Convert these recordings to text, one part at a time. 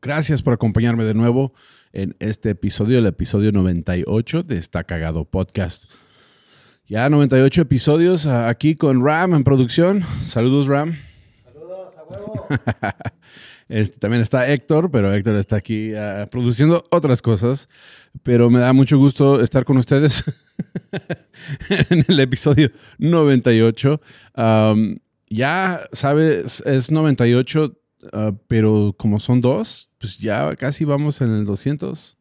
Gracias por acompañarme de nuevo en este episodio, el episodio 98 de Está Cagado Podcast. Ya 98 episodios aquí con Ram en producción. Saludos, Ram. Saludos, a huevo. Este, también está Héctor, pero Héctor está aquí ah, produciendo otras cosas. Pero me da mucho gusto estar con ustedes en el episodio 98. ya sabes, es 98 Ah, pero como son dos, pues ya casi vamos en el 200.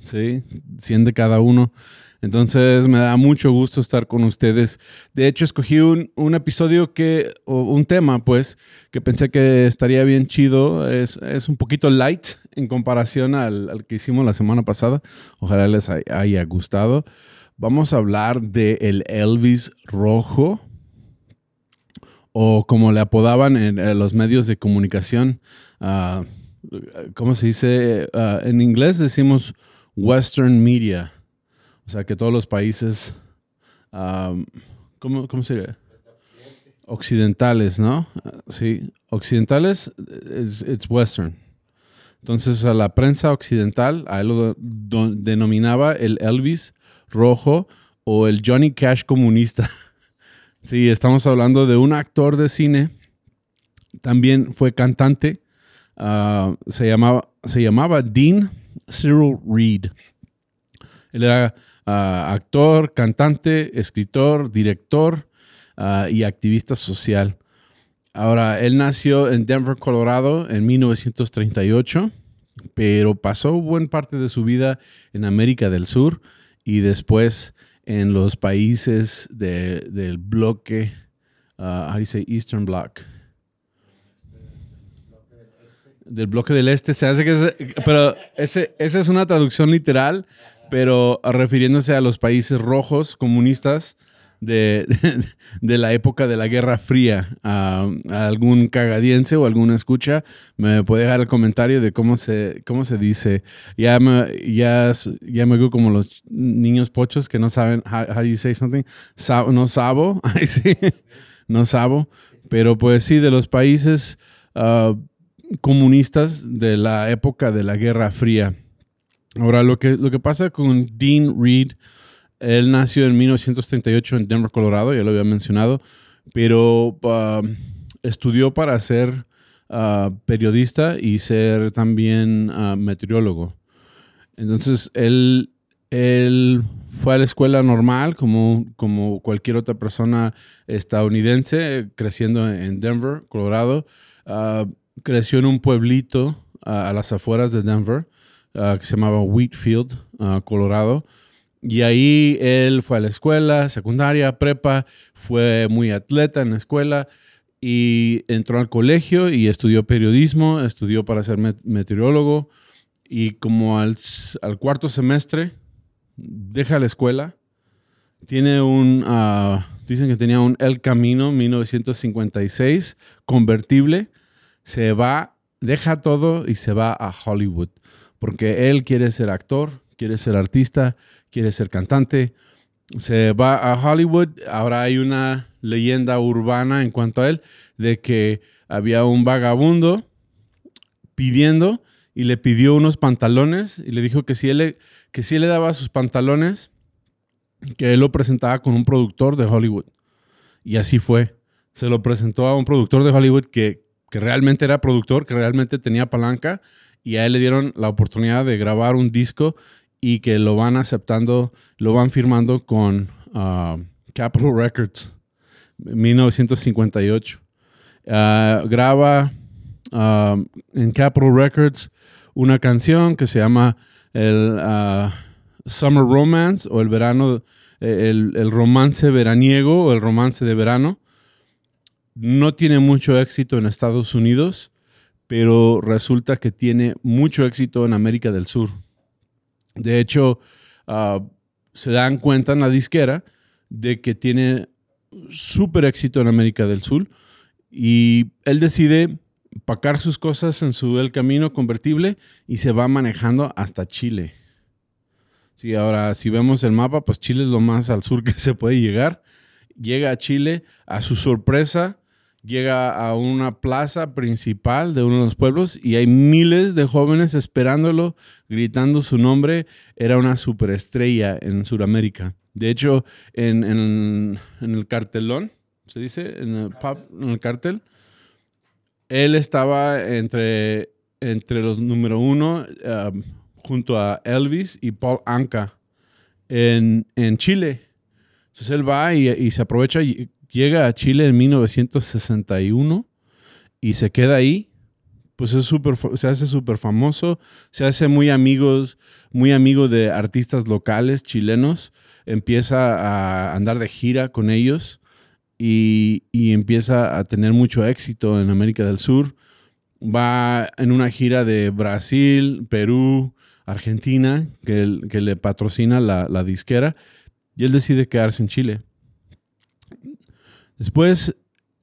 Sí, 100 de cada uno. Entonces me da mucho gusto estar con ustedes. De hecho, escogí un, un episodio que, o un tema, pues, que pensé que estaría bien chido. Es, es un poquito light en comparación al, al, que hicimos la semana pasada. Ojalá les haya gustado. Vamos a hablar de el Elvis rojo o como le apodaban en, los medios de comunicación, uh, ¿cómo se dice? Uh, en inglés decimos Western Media, o sea que todos los países, um, ¿cómo, ¿cómo, se dice? Occidentales, ¿no? sí, occidentales, it's, Western. Entonces a la prensa occidental, a él lo denominaba el Elvis rojo o el Johnny Cash comunista. Sí, estamos hablando de un actor de cine. También fue cantante. Ah, se, llamaba, se llamaba Dean Cyril Reed. Él era ah, actor, cantante, escritor, director ah, y activista social. Ahora, él nació en Denver, Colorado en 1938, pero pasó buena parte de su vida en América del Sur y después en los países de, del bloque, uh, how Eastern Bloc? Del bloque del este, se hace que es, pero ese, esa es una traducción literal, pero refiriéndose a los países rojos comunistas de, de, la época de la Guerra Fría. a algún cagadiense o alguna escucha me puede dejar el comentario de cómo se, cómo se dice. Ya me, ya, ya me veo como los niños pochos que no saben how, how you say something. no sabo. no sabo. Pero pues sí, de los países ah, comunistas de la época de la Guerra Fría. Ahora, lo que, lo que pasa con Dean Reed él nació en 1938 en Denver, Colorado, ya lo había mencionado, pero um, estudió para ser uh, periodista y ser también uh, meteorólogo. Entonces, él, fue a la escuela normal, como, como cualquier otra persona estadounidense, creciendo en Denver, Colorado. Uh, creció en un pueblito a las afueras de Denver que se llamaba Wheatfield, Colorado. Y ahí él fue a la escuela, secundaria, prepa, fue muy atleta en la escuela y entró al colegio y estudió periodismo, estudió para ser meteorólogo y como al, cuarto semestre deja la escuela, tiene un, uh, dicen que tenía un El Camino 1956 convertible, se va, deja todo y se va a Hollywood porque él quiere ser actor, quiere ser artista, quiere ser cantante. Se va a Hollywood. Ahora hay una leyenda urbana en cuanto a él de que había un vagabundo pidiendo y le pidió unos pantalones y le dijo que si él, que si le daba sus pantalones, que él lo presentaba con un productor de Hollywood. Y así fue. Se lo presentó a un productor de Hollywood que, que realmente era productor, que realmente tenía palanca, y a él le dieron la oportunidad de grabar un disco y que lo van aceptando, lo van firmando con uh, Capitol Records, 1958. Uh, graba uh, en Capitol Records una canción que se llama el Summer Romance o el verano, el, el romance veraniego o el romance de verano. No tiene mucho éxito en Estados Unidos, pero resulta que tiene mucho éxito en América del Sur De hecho, ah, se dan cuenta en la disquera de que tiene súper éxito en América del Sur y él decide pacar sus cosas en su Camino convertible y se va manejando hasta Chile. Sí, ahora si vemos el mapa, pues Chile es lo más al sur que se puede llegar. Llega a Chile, a su sorpresa, llega a una plaza principal de uno de los pueblos y hay miles de jóvenes esperándolo, gritando su nombre. Era una superestrella en Sudamérica. De hecho, en, el cartelón, se dice, en el, en el cartel, él estaba entre, entre los número uno um, junto a Elvis y Paul Anka en, Chile. Entonces él va y, se aprovecha, y llega a Chile en 1961 y se queda ahí. Pues es se hace súper famoso, se hace muy amigos, muy amigo de artistas locales chilenos, empieza a andar de gira con ellos y, empieza a tener mucho éxito en América del Sur. Va en una gira de Brasil, Perú, Argentina, que, que le patrocina la, disquera, y él decide quedarse en Chile. Después,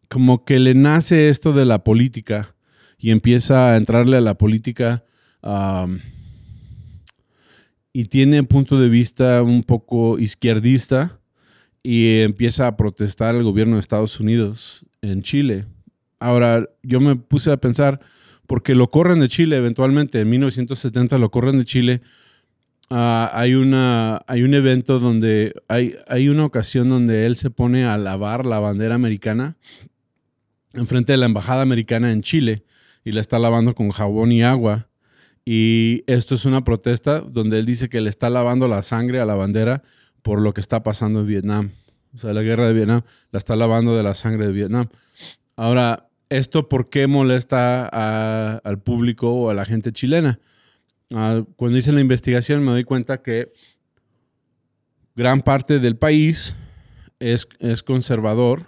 como que le nace esto de la política y empieza a entrarle a la política y tiene punto de vista un poco izquierdista y empieza a protestar el gobierno de Estados Unidos en Chile. Ahora, yo me puse a pensar, porque lo corren de Chile eventualmente, en 1970 lo corren de Chile. Ah, hay, una, hay un evento donde hay, hay una ocasión donde él se pone a lavar la bandera americana enfrente de la embajada americana en Chile y la está lavando con jabón y agua. Y esto es una protesta donde él dice que le está lavando la sangre a la bandera por lo que está pasando en Vietnam. O sea, la guerra de Vietnam la está lavando de la sangre de Vietnam. Ahora, ¿esto por qué molesta al público o a la gente chilena? Ah, cuando hice la investigación me doy cuenta que gran parte del país es, es conservador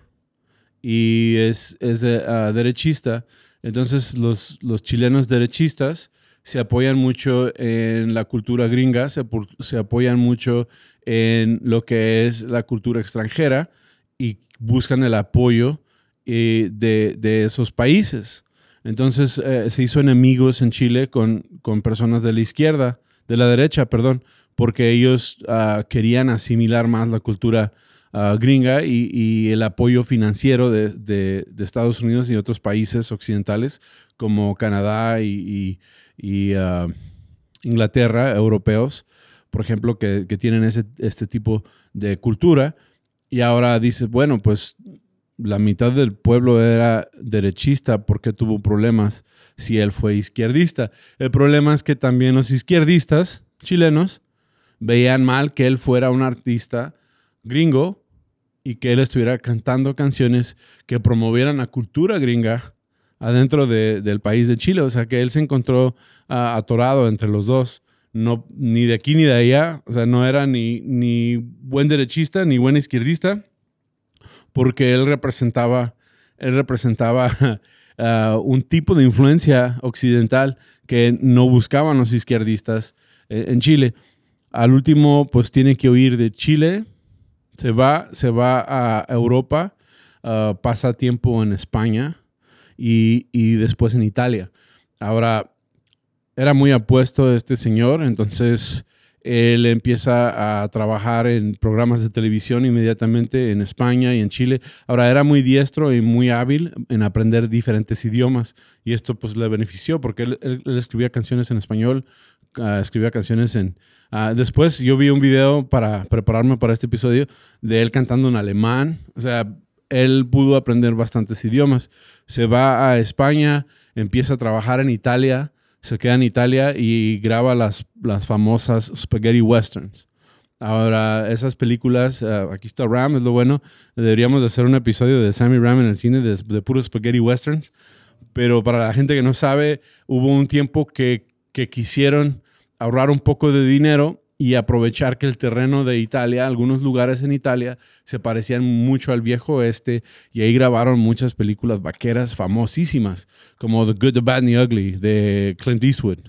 y es, es ah, derechista. Entonces los, los chilenos derechistas se apoyan mucho en la cultura gringa, se, se, apoyan mucho en lo que es la cultura extranjera y buscan el apoyo eh, de, esos países. Entonces eh, se hizo enemigos en Chile con, con, personas de la izquierda, de la derecha, perdón, porque ellos ah, querían asimilar más la cultura ah, gringa y, el apoyo financiero de, de, Estados Unidos y otros países occidentales como Canadá y, ah, Inglaterra, europeos, por ejemplo, que, tienen ese, este tipo de cultura. Y ahora dice, bueno, pues la mitad del pueblo era derechista porque tuvo problemas si él fue izquierdista. El problema es que también los izquierdistas chilenos veían mal que él fuera un artista gringo y que él estuviera cantando canciones que promovieran la cultura gringa adentro del país de Chile. O sea, que él se encontró atorado entre los dos. No, ni de aquí ni de allá. O sea, no era ni buen derechista ni buen izquierdista, porque él representaba, él representaba ah, un tipo de influencia occidental que no buscaban los izquierdistas eh, en Chile. Al último, pues tiene que huir de Chile, se va, se va a Europa, ah, pasa tiempo en España, y, después en Italia. Ahora, era muy apuesto este señor, entonces él empieza a trabajar en programas de televisión inmediatamente en España y en Chile. Ahora era muy diestro y muy hábil en aprender diferentes idiomas y esto pues le benefició porque él, escribía canciones en español, ah, escribía canciones en... Ah, después yo vi un video para prepararme para este episodio de él cantando en alemán, o sea, él pudo aprender bastantes idiomas. Se va a España, empieza a trabajar en Italia, se queda en Italia y graba las, las famosas spaghetti westerns. Ahora, esas películas, eh, aquí está Ram, es lo bueno. Deberíamos de hacer un episodio de Sammy Ram en el cine de, de puros spaghetti westerns. Pero para la gente que no sabe, hubo un tiempo que, que quisieron ahorrar un poco de dinero y aprovechar que el terreno de Italia, algunos lugares en Italia, se parecían mucho al viejo oeste y ahí grabaron muchas películas vaqueras famosísimas, como The Good, The Bad and the Ugly de Clint Eastwood.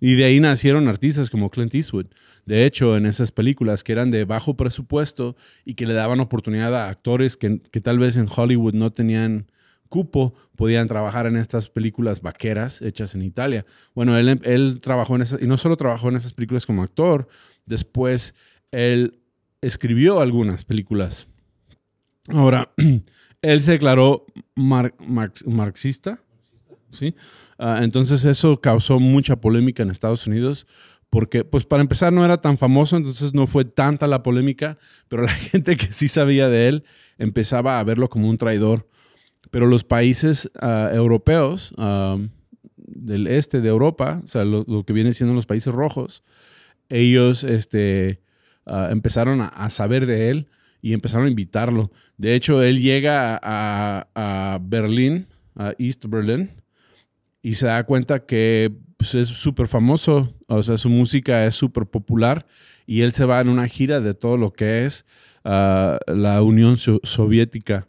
Y de ahí nacieron artistas como Clint Eastwood. De hecho, en esas películas que eran de bajo presupuesto y que le daban oportunidad a actores que, que tal vez en Hollywood no tenían cupo podían trabajar en estas películas vaqueras hechas en Italia. Bueno, él, trabajó en esas, y no solo trabajó en esas películas como actor, después él escribió algunas películas. Ahora, él se declaró marxista, ¿sí? Ah, entonces eso causó mucha polémica en Estados Unidos porque, pues para empezar, no era tan famoso, entonces no fue tanta la polémica, pero la gente que sí sabía de él empezaba a verlo como un traidor pero los países ah, europeos ah, del este de Europa, o sea, lo, que vienen siendo los países rojos, ellos este, ah, empezaron a, saber de él y empezaron a invitarlo. De hecho, él llega a, Berlín, a East Berlin, y se da cuenta que pues, es súper famoso, o sea, su música es súper popular, y él se va en una gira de todo lo que es la Unión Soviética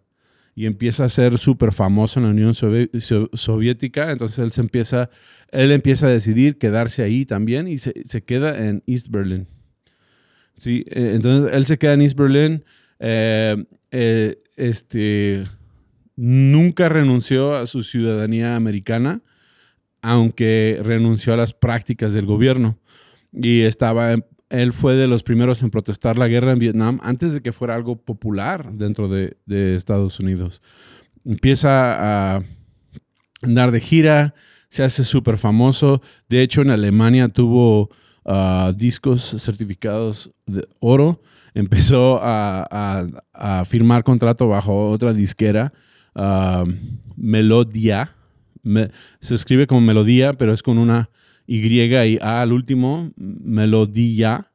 y empieza a ser súper famoso en la Unión Soviética. Entonces él, se empieza, él empieza a decidir quedarse ahí también y se, queda en East Berlin. Sí, eh, entonces él se queda en East Berlin. Eh, eh, este, nunca renunció a su ciudadanía americana, aunque renunció a las prácticas del gobierno. Y estaba él fue de los primeros en protestar la guerra en Vietnam antes de que fuera algo popular dentro de, Estados Unidos. Empieza a andar de gira, se hace súper famoso. De hecho, en Alemania tuvo ah, discos certificados de oro. Empezó a, firmar contrato bajo otra disquera, uh, Melodia. se escribe como melodía, pero es con una y y A al último, melodía,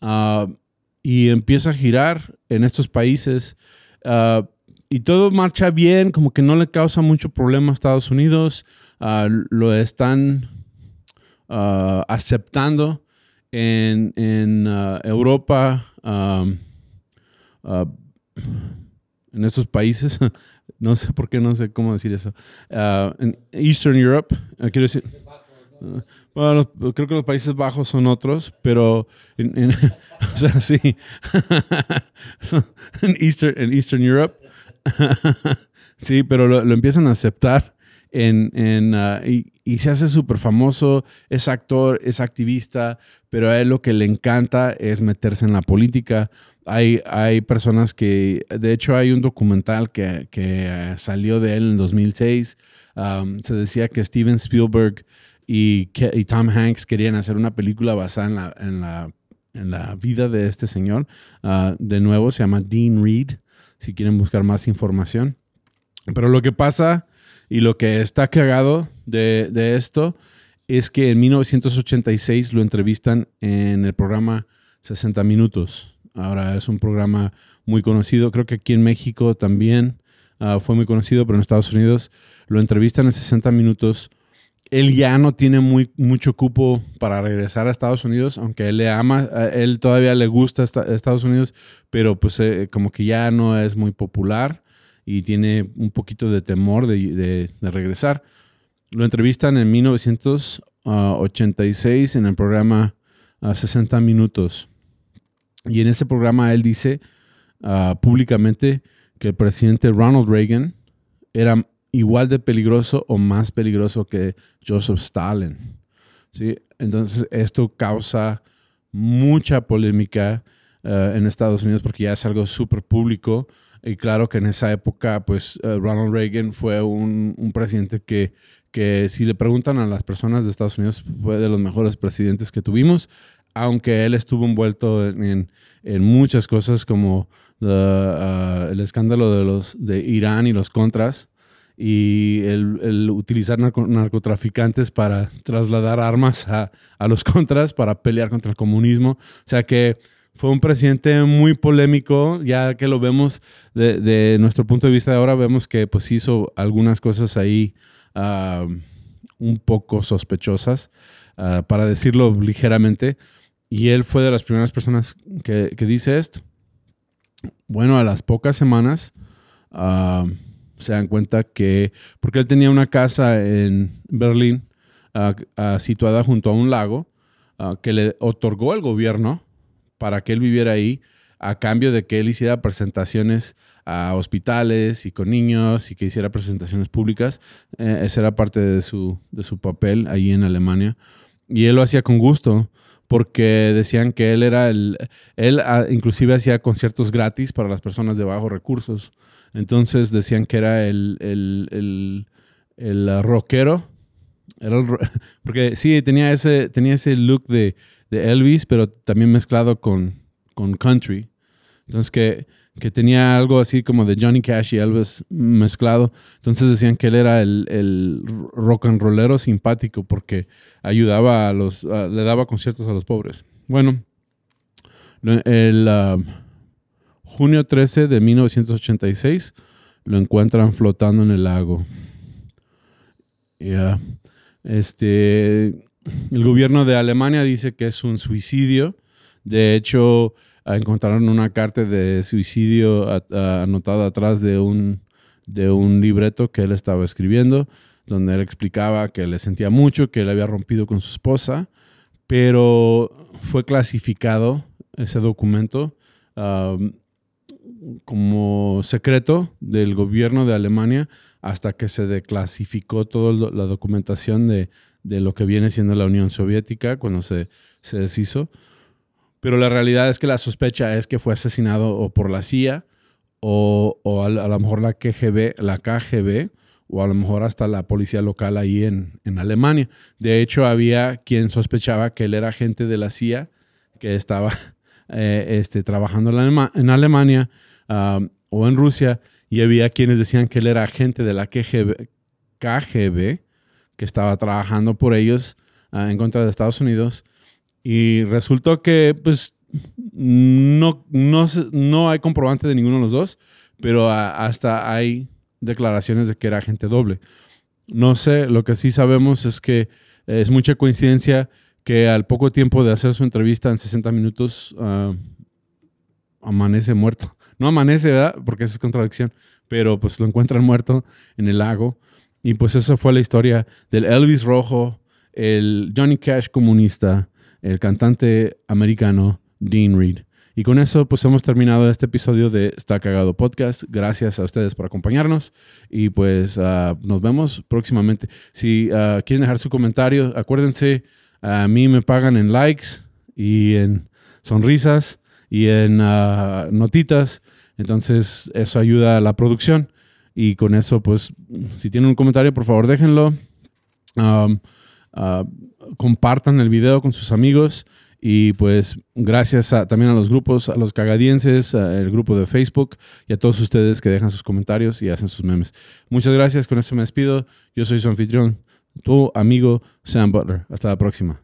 uh, y empieza a girar en estos países. Uh, y todo marcha bien, como que no le causa mucho problema a Estados Unidos. Uh, lo están aceptando en, en Europa, en estos países. no sé por qué, no sé cómo decir eso. en Eastern Europe, quiero decir. Bueno, creo que los Países Bajos son otros, pero en, o sea, sí. en, Eastern, en Eastern Europe. sí, pero lo, empiezan a aceptar en, en uh, y, se hace súper famoso. Es actor, es activista, pero a él lo que le encanta es meterse en la política. Hay, hay personas que, de hecho, hay un documental que, que uh, salió de él en 2006. Um, se decía que Steven Spielberg y, Tom Hanks querían hacer una película basada en la, en la, en la vida de este señor. Ah, de nuevo, se llama Dean Reed, si quieren buscar más información. Pero lo que pasa y lo que está cagado de, de esto es que en 1986 lo entrevistan en el programa 60 Minutos. Ahora es un programa muy conocido, creo que aquí en México también ah, fue muy conocido, pero en Estados Unidos lo entrevistan en 60 minutos él ya no tiene muy, mucho cupo para regresar a Estados Unidos, aunque él le ama, él todavía le gusta Estados Unidos, pero pues eh, como que ya no es muy popular y tiene un poquito de temor de, regresar. Lo entrevistan en 1986 en el programa 60 Minutos. Y en ese programa él dice ah, públicamente que el presidente Ronald Reagan era igual de peligroso o más peligroso que Joseph Stalin. ¿sí? Entonces esto causa mucha polémica eh, en Estados Unidos porque ya es algo súper público. Y claro que en esa época, pues eh, Ronald Reagan fue un, presidente que, que, si le preguntan a las personas de Estados Unidos, fue de los mejores presidentes que tuvimos, aunque él estuvo envuelto en, en, muchas cosas como uh, el escándalo de, los, de Irán y los contras y el, utilizar narcotraficantes para trasladar armas a, los contras, para pelear contra el comunismo. O sea que fue un presidente muy polémico, ya que lo vemos de, nuestro punto de vista de ahora, vemos que pues hizo algunas cosas ahí ah, un poco sospechosas, ah, para decirlo ligeramente. y él fue de las primeras personas que, que dice esto. Bueno, a las pocas semanas ah, se dan cuenta que, porque él tenía una casa en Berlín ah, ah, situada junto a un lago que le otorgó el gobierno para que él viviera ahí a cambio de que él hiciera presentaciones a hospitales y con niños y que hiciera presentaciones públicas. Eh, esa era parte de su, de su papel ahí en Alemania. Y él lo hacía con gusto porque decían que él era el, él inclusive hacía conciertos gratis para las personas de bajos recursos. Entonces decían que era el, el, el, rockero. porque sí, tenía ese, tenía ese look de, de Elvis, pero también mezclado con, con country. Entonces que que tenía algo así como de Johnny Cash y Elvis mezclado. Entonces decían que él era el, rock and rollero simpático porque ayudaba a los, le daba conciertos a los pobres. Bueno, el ah, junio 13 de 1986 lo encuentran flotando en el lago. Este, el gobierno de Alemania dice que es un suicidio. De hecho, encontraron una carta de suicidio anotada atrás de un, de un libreto que él estaba escribiendo, donde él explicaba que le sentía mucho, que él había rompido con su esposa, pero fue clasificado ese documento como secreto del gobierno de Alemania hasta que se declasificó toda la documentación de, de, lo que viene siendo la Unión Soviética cuando se, se deshizo. Pero la realidad es que la sospecha es que fue asesinado o por la CIA o, a, lo mejor la KGB, la KGB o a lo mejor hasta la policía local ahí en, Alemania. De hecho, había quien sospechaba que él era agente de la CIA que estaba eh, este, trabajando en, Alemania o en Rusia y había quienes decían que él era agente de la KGB, KGB que estaba trabajando por ellos ah, en contra de Estados Unidos y resultó que, pues, no, no, no hay comprobante de ninguno de los dos, pero hasta hay declaraciones de que era agente doble. No sé, lo que sí sabemos es que es mucha coincidencia que al poco tiempo de hacer su entrevista en 60 minutos ah, amanece muerto. No amanece, ¿verdad? Porque esa es contradicción, pero pues lo encuentran muerto en el lago. Y pues esa fue la historia del Elvis Rojo, el Johnny Cash comunista, el cantante americano Dean Reed. Y con eso, pues hemos terminado este episodio de Está Cagado Podcast. Gracias a ustedes por acompañarnos y pues ah, nos vemos próximamente. Si ah, quieren dejar su comentario, acuérdense, a mí me pagan en likes y en sonrisas y en ah, notitas. Entonces, eso ayuda a la producción. Y con eso, pues, si tienen un comentario, por favor, déjenlo. Ah, compartan el video con sus amigos y pues gracias también a los grupos, a los cagadienses, el grupo de Facebook y a todos ustedes que dejan sus comentarios y hacen sus memes. Muchas gracias, con esto me despido. Yo soy su anfitrión, tu amigo Sam Butler. Hasta la próxima.